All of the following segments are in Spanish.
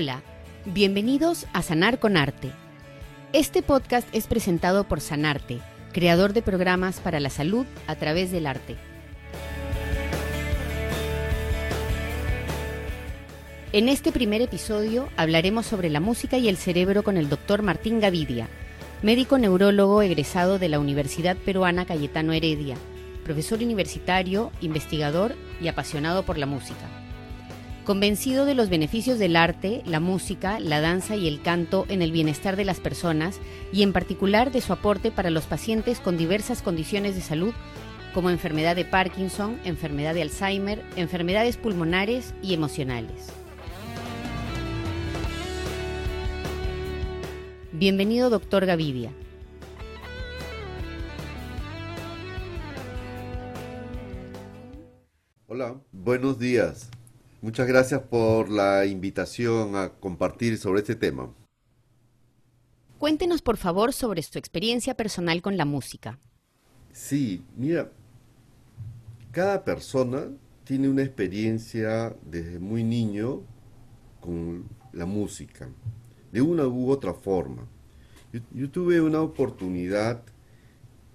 Hola, bienvenidos a Sanar con Arte. Este podcast es presentado por Sanarte, creador de programas para la salud a través del arte. En este primer episodio hablaremos sobre la música y el cerebro con el doctor Martín Gavidia, médico neurólogo egresado de la Universidad Peruana Cayetano Heredia, profesor universitario, investigador y apasionado por la música. Convencido de los beneficios del arte, la música, la danza y el canto en el bienestar de las personas y en particular de su aporte para los pacientes con diversas condiciones de salud como enfermedad de Parkinson, enfermedad de Alzheimer, enfermedades pulmonares y emocionales. Bienvenido, doctor Gavidia. Hola, buenos días. Muchas gracias por la invitación a compartir sobre este tema. Cuéntenos por favor sobre su experiencia personal con la música. Sí, mira, cada persona tiene una experiencia desde muy niño con la música, de una u otra forma. Yo, tuve una oportunidad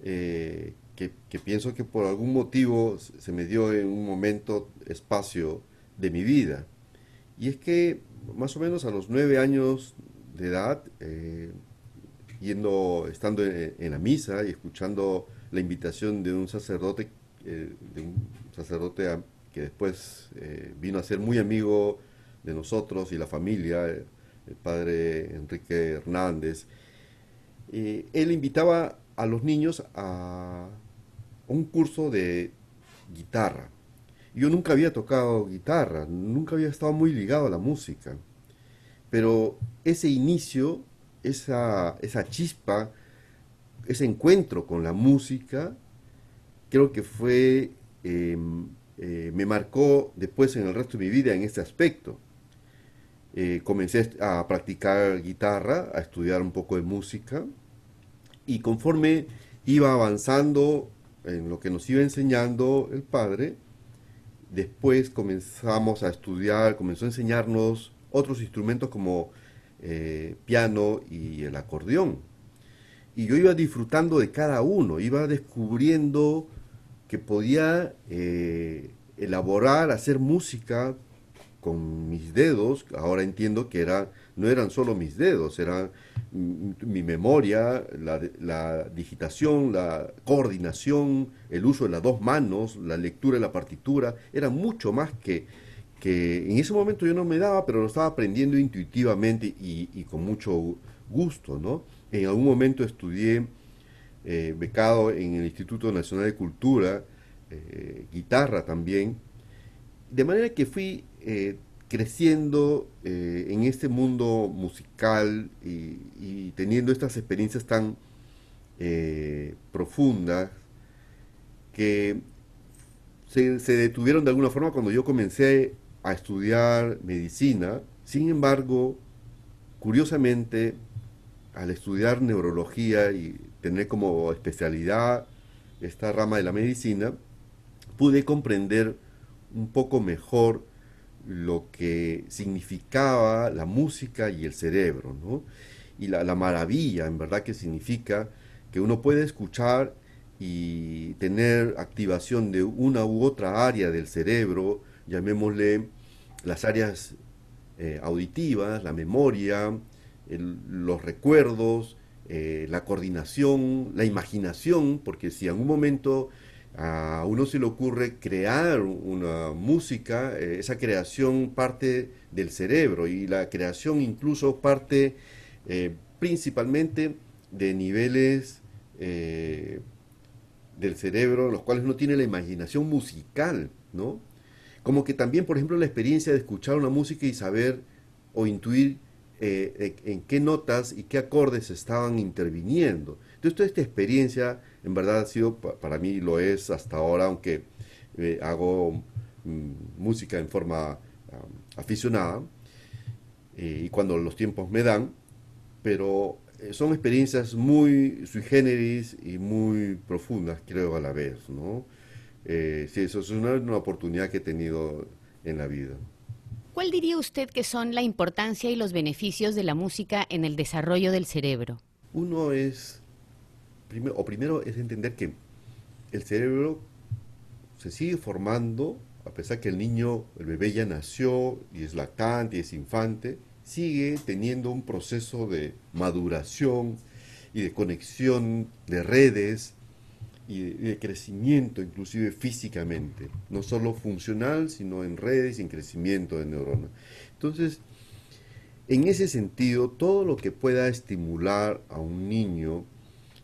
eh, que, que, pienso que por algún motivo se me dio en un momento, espacio, de mi vida. Y es que más o menos a los nueve años de edad, eh, yendo, estando en, la misa y escuchando la invitación de un sacerdote, eh, de un sacerdote que después eh, vino a ser muy amigo de nosotros y la familia, el padre Enrique Hernández, él invitaba a los niños a un curso de guitarra. Yo nunca había tocado guitarra, nunca había estado muy ligado a la música. Pero ese inicio, esa, esa chispa, ese encuentro con la música, creo que fue, em, eh, me marcó después en el resto de mi vida en este aspecto. Eh, comencé a practicar guitarra, a estudiar un poco de música, y conforme iba avanzando en lo que nos iba enseñando el padre, Después comenzamos a estudiar, comenzó a enseñarnos otros instrumentos como eh, piano y el acordeón. Y yo iba disfrutando de cada uno, iba descubriendo que podía eh, elaborar, hacer música con mis dedos. Ahora entiendo que era, no eran solo mis dedos, eran mi memoria, la, digitación, la coordinación, el uso de las dos manos, la lectura de la partitura, era mucho más que, que en ese momento yo no me daba, pero lo estaba aprendiendo intuitivamente y, con mucho gusto, ¿no? En algún momento estudié eh, becado en el Instituto Nacional de Cultura, eh, guitarra también, de manera que fui eh, creciendo eh, en este mundo musical y, teniendo estas experiencias tan eh, profundas que se, detuvieron de alguna forma cuando yo comencé a estudiar medicina. Sin embargo, curiosamente, al estudiar neurología y tener como especialidad esta rama de la medicina, pude comprender un poco mejor lo que significaba la música y el cerebro, ¿no? Y la, maravilla, en verdad, que significa que uno puede escuchar y tener activación de una u otra área del cerebro, llamémosle las áreas eh, auditivas, la memoria, los recuerdos, eh, la coordinación, la imaginación, porque si en un momento a uno se le ocurre crear una música, eh, esa creación parte del cerebro y la creación incluso parte eh, principalmente de niveles eh, del cerebro, los cuales no tiene la imaginación musical, ¿no? Como que también, por ejemplo, la experiencia de escuchar una música y saber o intuir en qué notas y qué acordes estaban interviniendo. Entonces, toda esta experiencia en verdad ha sido, para mí lo es hasta ahora, aunque eh, hago mm, música en forma aficionada eh, y cuando los tiempos me dan, pero eh, son experiencias muy sui generis y muy profundas, creo, a la vez, ¿no? sí, eso es una, una oportunidad que he tenido en la vida. ¿Cuál diría usted que son la importancia y los beneficios de la música en el desarrollo del cerebro? Uno es, o primero es entender que el cerebro se sigue formando, a pesar que el niño, el bebé ya nació y es lactante y es infante, sigue teniendo un proceso de maduración y de conexión de redes y de, crecimiento, inclusive físicamente, no solo funcional, sino en redes y en crecimiento de neuronas. Entonces, en ese sentido, todo lo que pueda estimular a un niño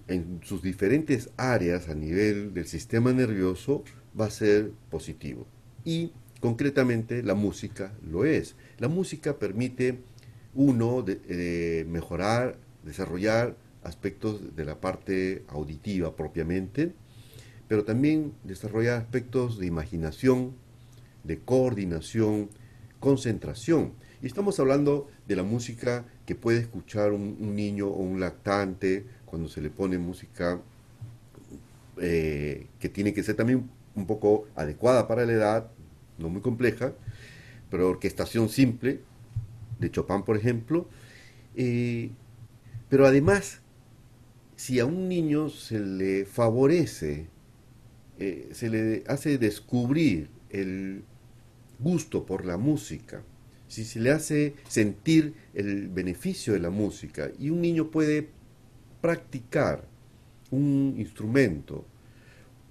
en sus diferentes áreas a nivel del sistema nervioso va a ser positivo. Y concretamente la música lo es. La música permite uno de, mejorar, desarrollar aspectos de la parte auditiva propiamente, pero también desarrolla aspectos de imaginación, de coordinación, concentración. Y estamos hablando de la música que puede escuchar un, niño o un lactante cuando se le pone música eh, que tiene que ser también un poco adecuada para la edad, no muy compleja, pero orquestación simple, de Chopin por ejemplo, eh, pero además si a un niño se le favorece, eh, se le hace descubrir el gusto por la música, si se le hace sentir el beneficio de la música y un niño puede practicar un instrumento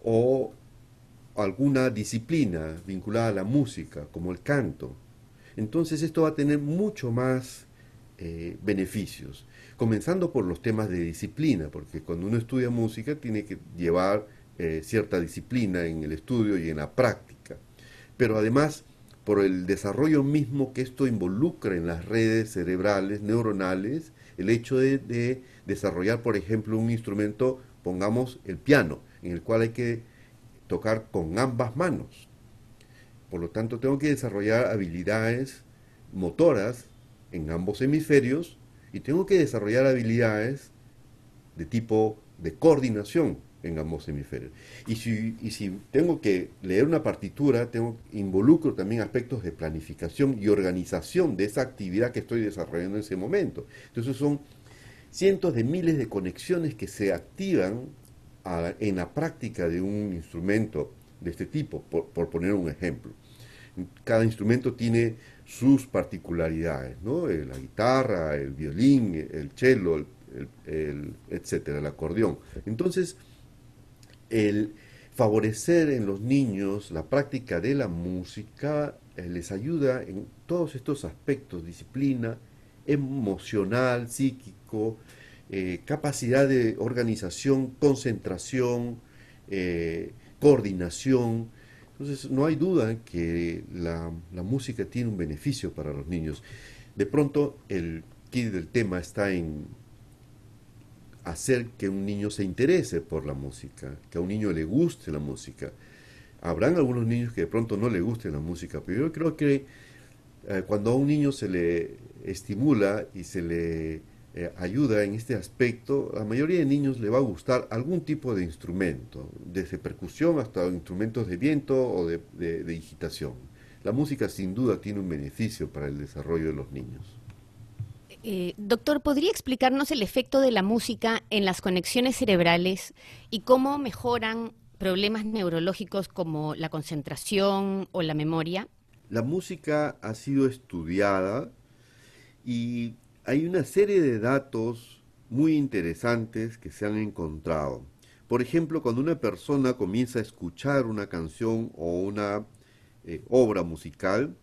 o alguna disciplina vinculada a la música, como el canto, entonces esto va a tener mucho más eh, beneficios comenzando por los temas de disciplina, porque cuando uno estudia música tiene que llevar eh, cierta disciplina en el estudio y en la práctica, pero además por el desarrollo mismo que esto involucra en las redes cerebrales, neuronales, el hecho de, desarrollar, por ejemplo, un instrumento, pongamos el piano, en el cual hay que tocar con ambas manos. Por lo tanto, tengo que desarrollar habilidades motoras en ambos hemisferios y tengo que desarrollar habilidades de tipo de coordinación en ambos hemisferios. Y si, y si tengo que leer una partitura, tengo, involucro también aspectos de planificación y organización de esa actividad que estoy desarrollando en ese momento. Entonces son cientos de miles de conexiones que se activan en la práctica de un instrumento de este tipo, por poner un ejemplo. Cada instrumento tiene sus particularidades, ¿no? Eh, la guitarra, el violín, el cello, el, etcétera, el acordeón. Entonces, el favorecer en los niños la práctica de la música eh, les ayuda en todos estos aspectos, disciplina emocional, psíquico, eh, capacidad de organización, concentración, coordinación, entonces, no hay duda que la, música tiene un beneficio para los niños. De pronto, el kit del tema está en hacer que un niño se interese por la música, que a un niño le guste la música. Habrán algunos niños que de pronto no le guste la música, pero yo creo que eh, cuando a un niño se le estimula y se le eh, ayuda en este aspecto, a la mayoría de niños le va a gustar algún tipo de instrumento, desde percusión hasta instrumentos de viento o de, digitación. La música sin duda tiene un beneficio para el desarrollo de los niños. Eh, doctor, ¿podría explicarnos el efecto de la música en las conexiones cerebrales y cómo mejoran problemas neurológicos como la concentración o la memoria? La música ha sido estudiada y hay una serie de datos muy interesantes que se han encontrado. Por ejemplo, cuando una persona comienza a escuchar una canción o una eh, obra musical,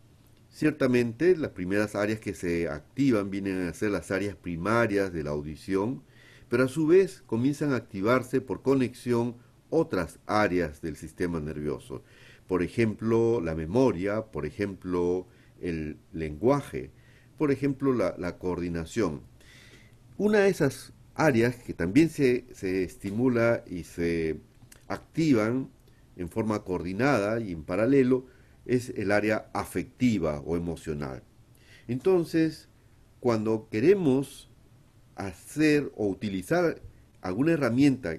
ciertamente las primeras áreas que se activan vienen a ser las áreas primarias de la audición, pero a su vez comienzan a activarse por conexión otras áreas del sistema nervioso. Por ejemplo, la memoria, por ejemplo, el lenguaje, por ejemplo, la, coordinación. Una de esas áreas que también se, se, estimula y se activan en forma coordinada y en paralelo es el área afectiva o emocional. Entonces, cuando queremos hacer o utilizar alguna herramienta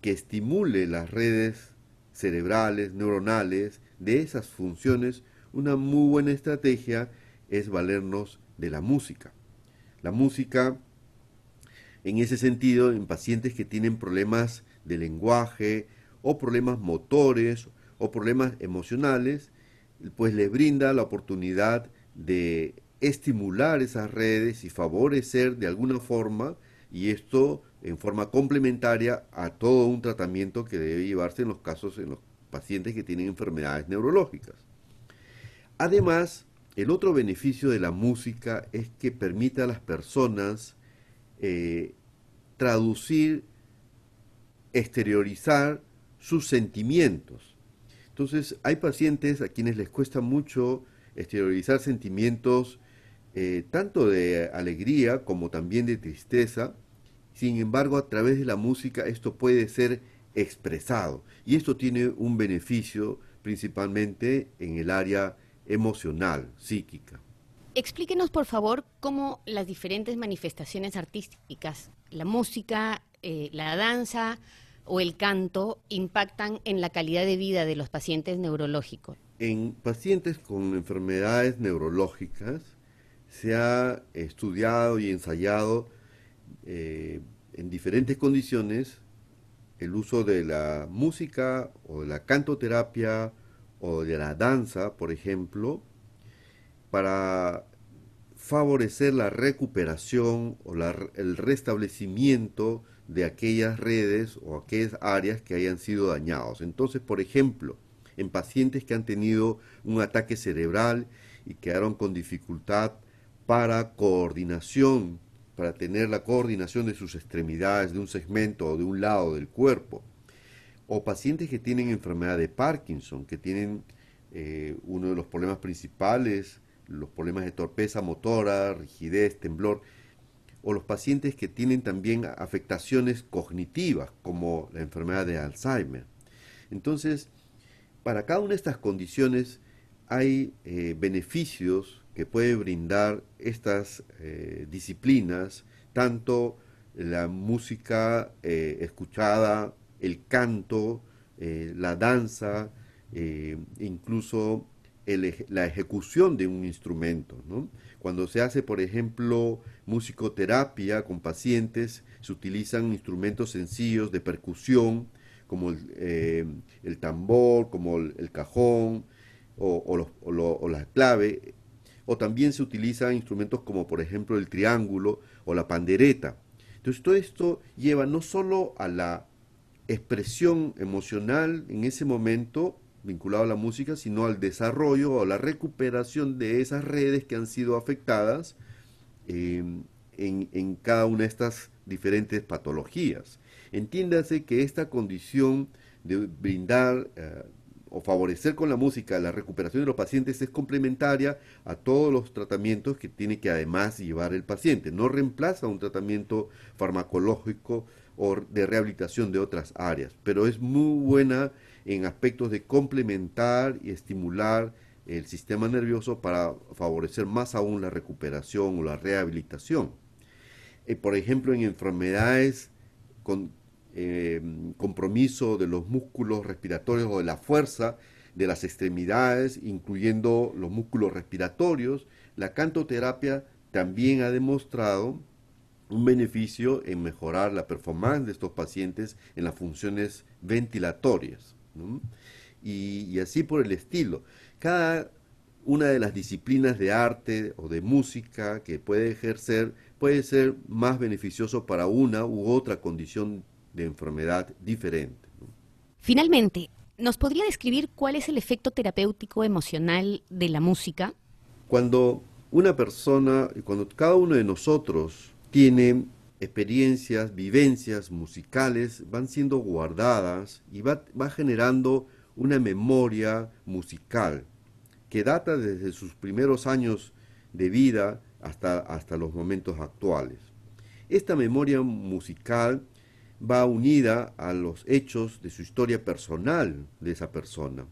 que estimule las redes cerebrales, neuronales de esas funciones, una muy buena estrategia es valernos de la música. La música, en ese sentido, en pacientes que tienen problemas de lenguaje o problemas motores o problemas emocionales, pues les brinda la oportunidad de estimular esas redes y favorecer de alguna forma, y esto en forma complementaria a todo un tratamiento que debe llevarse en los casos en los pacientes que tienen enfermedades neurológicas. Además, el otro beneficio de la música es que permite a las personas eh, traducir, exteriorizar sus sentimientos. Entonces, hay pacientes a quienes les cuesta mucho exteriorizar sentimientos eh, tanto de alegría como también de tristeza. Sin embargo, a través de la música esto puede ser expresado y esto tiene un beneficio principalmente en el área emocional, psíquica. Explíquenos, por favor, cómo las diferentes manifestaciones artísticas, la música, eh, la danza o el canto, impactan en la calidad de vida de los pacientes neurológicos. En pacientes con enfermedades neurológicas se ha estudiado y ensayado eh, en diferentes condiciones el uso de la música o de la cantoterapia o de la danza, por ejemplo, para favorecer la recuperación o el restablecimiento de aquellas redes o aquellas áreas que hayan sido dañados. Entonces, por ejemplo, en pacientes que han tenido un ataque cerebral y quedaron con dificultad para coordinación, para tener la coordinación de sus extremidades de un segmento o de un lado del cuerpo, o pacientes que tienen enfermedad de Parkinson, que tienen eh, uno de los problemas principales, los problemas de torpeza motora, rigidez, temblor, o los pacientes que tienen también afectaciones cognitivas, como la enfermedad de Alzheimer. Entonces, para cada una de estas condiciones hay eh, beneficios que puede brindar estas eh, disciplinas, tanto la música escuchada el canto, eh, la danza, eh, incluso la ejecución de un instrumento. Cuando se hace, por ejemplo, musicoterapia con pacientes, se utilizan instrumentos sencillos de percusión, como el, eh, tambor, como el, cajón o, la clave, o también se utilizan instrumentos como por ejemplo el triángulo o la pandereta. Entonces todo esto lleva no solo a la expresión emocional en ese momento vinculado a la música, sino al desarrollo o la recuperación de esas redes que han sido afectadas em, en, cada una de estas diferentes patologías. Entiéndase que esta condición de brindar eh, o favorecer con la música la recuperación de los pacientes es complementaria a todos los tratamientos que tiene que además llevar el paciente. No reemplaza un tratamiento farmacológico o de rehabilitación de otras áreas, pero es muy buena en aspectos de complementar y estimular el sistema nervioso para favorecer más aún la recuperación o la rehabilitación. Eh, por ejemplo, en enfermedades con eh, compromiso de los músculos respiratorios o de la fuerza de las extremidades, incluyendo los músculos respiratorios, la cantoterapia también ha demostrado un beneficio en mejorar la performance de estos pacientes en las funciones ventilatorias. Y, así por el estilo. Cada una de las disciplinas de arte o de música que puede ejercer puede ser más beneficioso para una u otra condición de enfermedad diferente. Finalmente, ¿nos podría describir cuál es el efecto terapéutico emocional de la música? Cuando una persona, cuando cada uno de nosotros tiene experiencias, vivencias musicales, van siendo guardadas y va, generando una memoria musical que data desde sus primeros años de vida hasta, hasta los momentos actuales. Esta memoria musical va unida a los hechos de su historia personal de esa persona.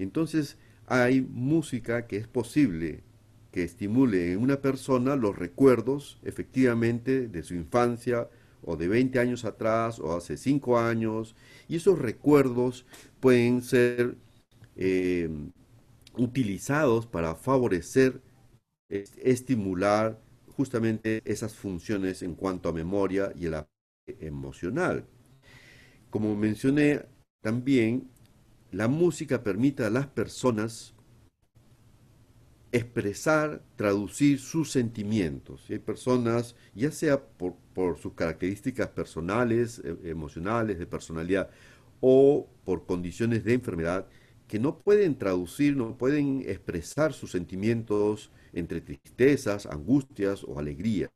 Entonces hay música que es posible que estimule en una persona los recuerdos efectivamente de su infancia o de 20 años atrás o hace 5 años y esos recuerdos pueden ser eh, utilizados para favorecer estimular justamente esas funciones en cuanto a memoria y el emocional. Como mencioné también, la música permite a las personas expresar, traducir sus sentimientos. Y hay personas, ya sea por, sus características personales, e, emocionales, de personalidad, o por condiciones de enfermedad, que no pueden traducir, no pueden expresar sus sentimientos entre tristezas, angustias o alegría.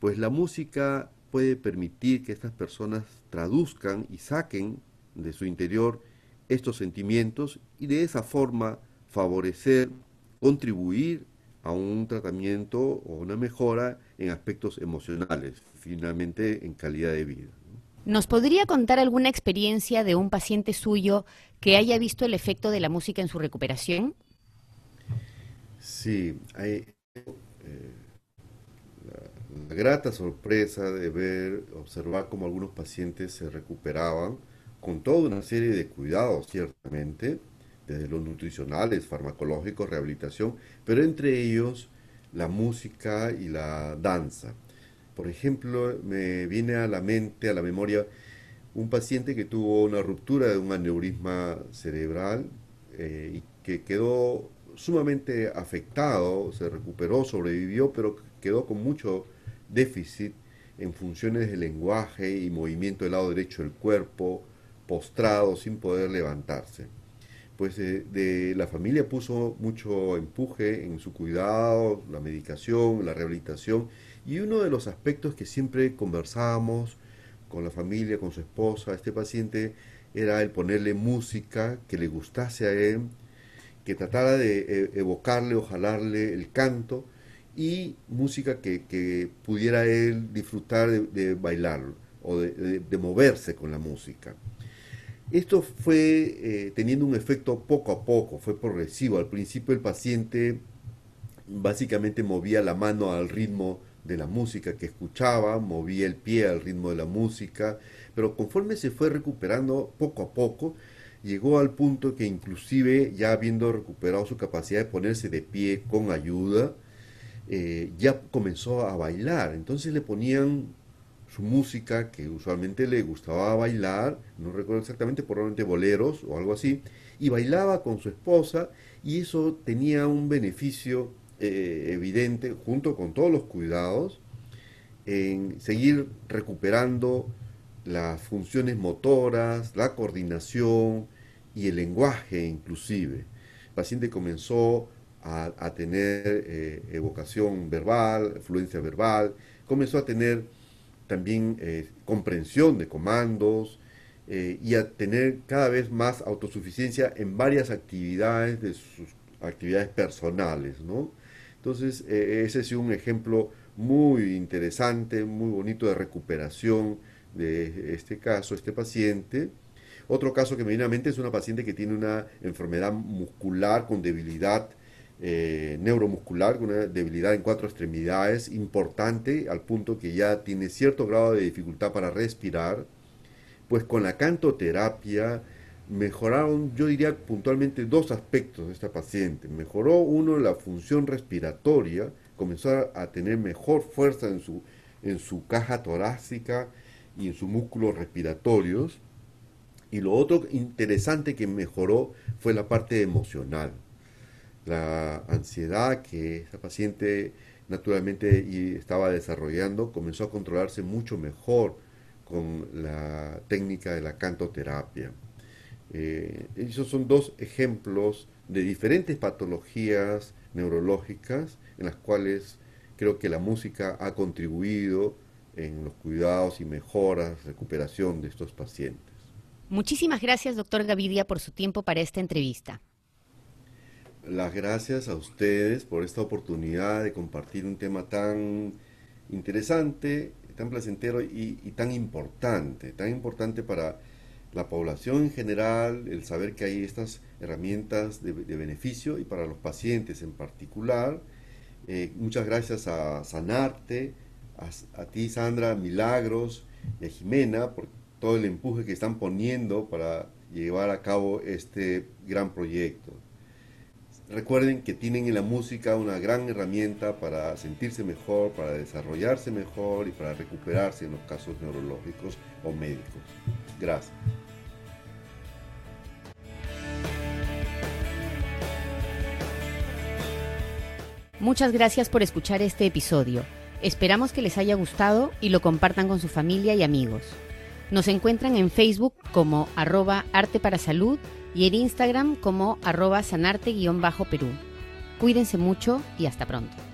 Pues la música puede permitir que estas personas traduzcan y saquen de su interior estos sentimientos y de esa forma favorecer contribuir a un tratamiento o una mejora en aspectos emocionales, finalmente en calidad de vida. ¿Nos podría contar alguna experiencia de un paciente suyo que haya visto el efecto de la música en su recuperación? Sí, hay eh, la, grata sorpresa de ver, observar cómo algunos pacientes se recuperaban con toda una serie de cuidados, ciertamente, desde los nutricionales, farmacológicos, rehabilitación, pero entre ellos la música y la danza. Por ejemplo, me viene a la mente, a la memoria, un paciente que tuvo una ruptura de un aneurisma cerebral eh, y que quedó sumamente afectado, se recuperó, sobrevivió, pero quedó con mucho déficit en funciones de lenguaje y movimiento del lado derecho del cuerpo, postrado, sin poder levantarse pues de, la familia puso mucho empuje en su cuidado, la medicación, la rehabilitación y uno de los aspectos que siempre conversábamos con la familia, con su esposa, este paciente, era el ponerle música que le gustase a él, que tratara de e, evocarle o jalarle el canto y música que, pudiera él disfrutar de, bailar o de moverse con la música. Esto fue eh, teniendo un efecto poco a poco, fue progresivo. Al principio el paciente básicamente movía la mano al ritmo de la música que escuchaba, movía el pie al ritmo de la música, pero conforme se fue recuperando poco a poco, llegó al punto que inclusive ya habiendo recuperado su capacidad de ponerse de pie con ayuda, eh, ya comenzó a bailar. Entonces le ponían su música que usualmente le gustaba bailar, no recuerdo exactamente, probablemente boleros o algo así, y bailaba con su esposa y eso tenía un beneficio eh, evidente, junto con todos los cuidados, en seguir recuperando las funciones motoras, la coordinación y el lenguaje inclusive. El paciente comenzó a, tener eh, evocación verbal, fluencia verbal, comenzó a tener también eh, comprensión de comandos eh, y a tener cada vez más autosuficiencia en varias actividades de sus actividades personales, ¿no? Entonces, eh, ese es un ejemplo muy interesante, muy bonito de recuperación de este caso, este paciente. Otro caso que me viene a mente es una paciente que tiene una enfermedad muscular con debilidad eh, neuromuscular, con una debilidad en cuatro extremidades importante, al punto que ya tiene cierto grado de dificultad para respirar, pues con la cantoterapia mejoraron, yo diría puntualmente, dos aspectos de esta paciente. Mejoró uno la función respiratoria, comenzó a tener mejor fuerza en su, en su caja torácica y en sus músculos respiratorios. Y lo otro interesante que mejoró fue la parte emocional la ansiedad que esta paciente naturalmente estaba desarrollando comenzó a controlarse mucho mejor con la técnica de la cantoterapia. Eh, esos son dos ejemplos de diferentes patologías neurológicas en las cuales creo que la música ha contribuido en los cuidados y mejoras, recuperación de estos pacientes. Muchísimas gracias, doctor Gavidia, por su tiempo para esta entrevista las gracias a ustedes por esta oportunidad de compartir un tema tan interesante, tan placentero y, tan importante, tan importante para la población en general, el saber que hay estas herramientas de, beneficio y para los pacientes en particular. Eh, muchas gracias a Sanarte, a, a ti Sandra, Milagros y a Jimena por todo el empuje que están poniendo para llevar a cabo este gran proyecto. Recuerden que tienen en la música una gran herramienta para sentirse mejor, para desarrollarse mejor y para recuperarse en los casos neurológicos o médicos. Gracias. Muchas gracias por escuchar este episodio. Esperamos que les haya gustado y lo compartan con su familia y amigos. Nos encuentran en Facebook como arroba arte y en Instagram como arroba sanarte-perú. Cuídense mucho y hasta pronto.